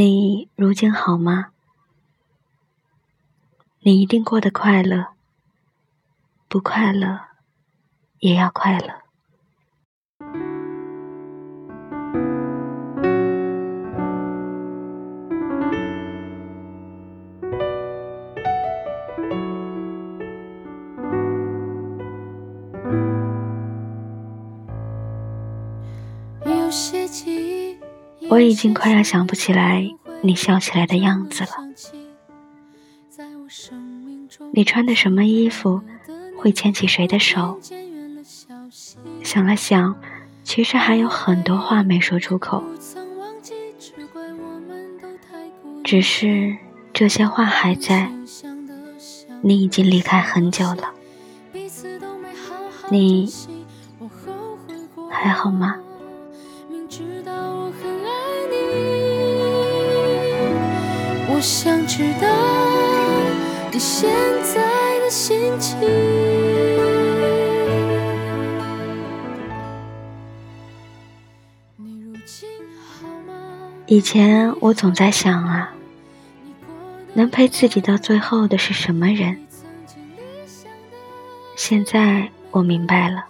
你如今好吗？你一定过得快乐，不快乐也要快乐。我已经快要想不起来你笑起来的样子了。你穿的什么衣服会牵起谁的手？想了想，其实还有很多话没说出口，只是这些话还在。你已经离开很久了，你还好吗？我想知道你现在的心情。以前我总在想啊，能陪自己到最后的是什么人？现在我明白了，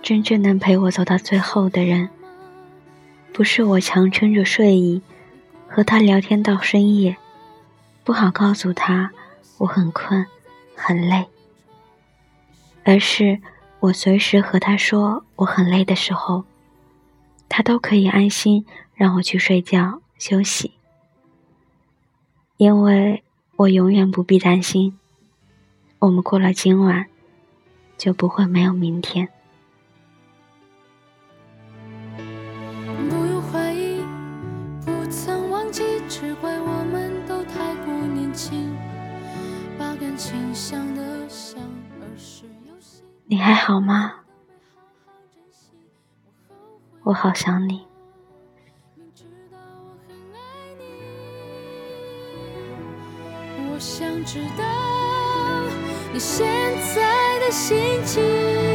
真正能陪我走到最后的人，不是我强撑着睡意。和他聊天到深夜，不好告诉他我很困很累，而是我随时和他说我很累的时候，他都可以安心让我去睡觉休息，因为我永远不必担心，我们过了今晚就不会没有明天。你还好吗？我好想你。我想知道你现在的心情。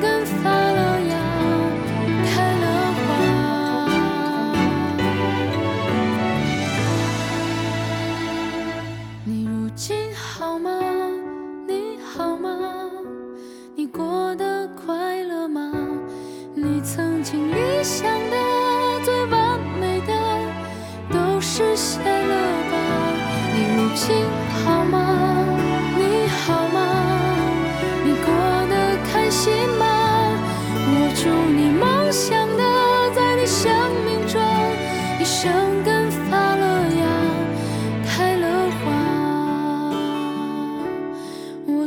根发了芽，开了花。你如今好吗？你好吗？你过得快乐吗？你曾经理想的、最完美的，都实现了吧？你如今好吗？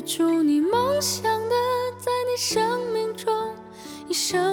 祝你梦想的，在你生命中一生。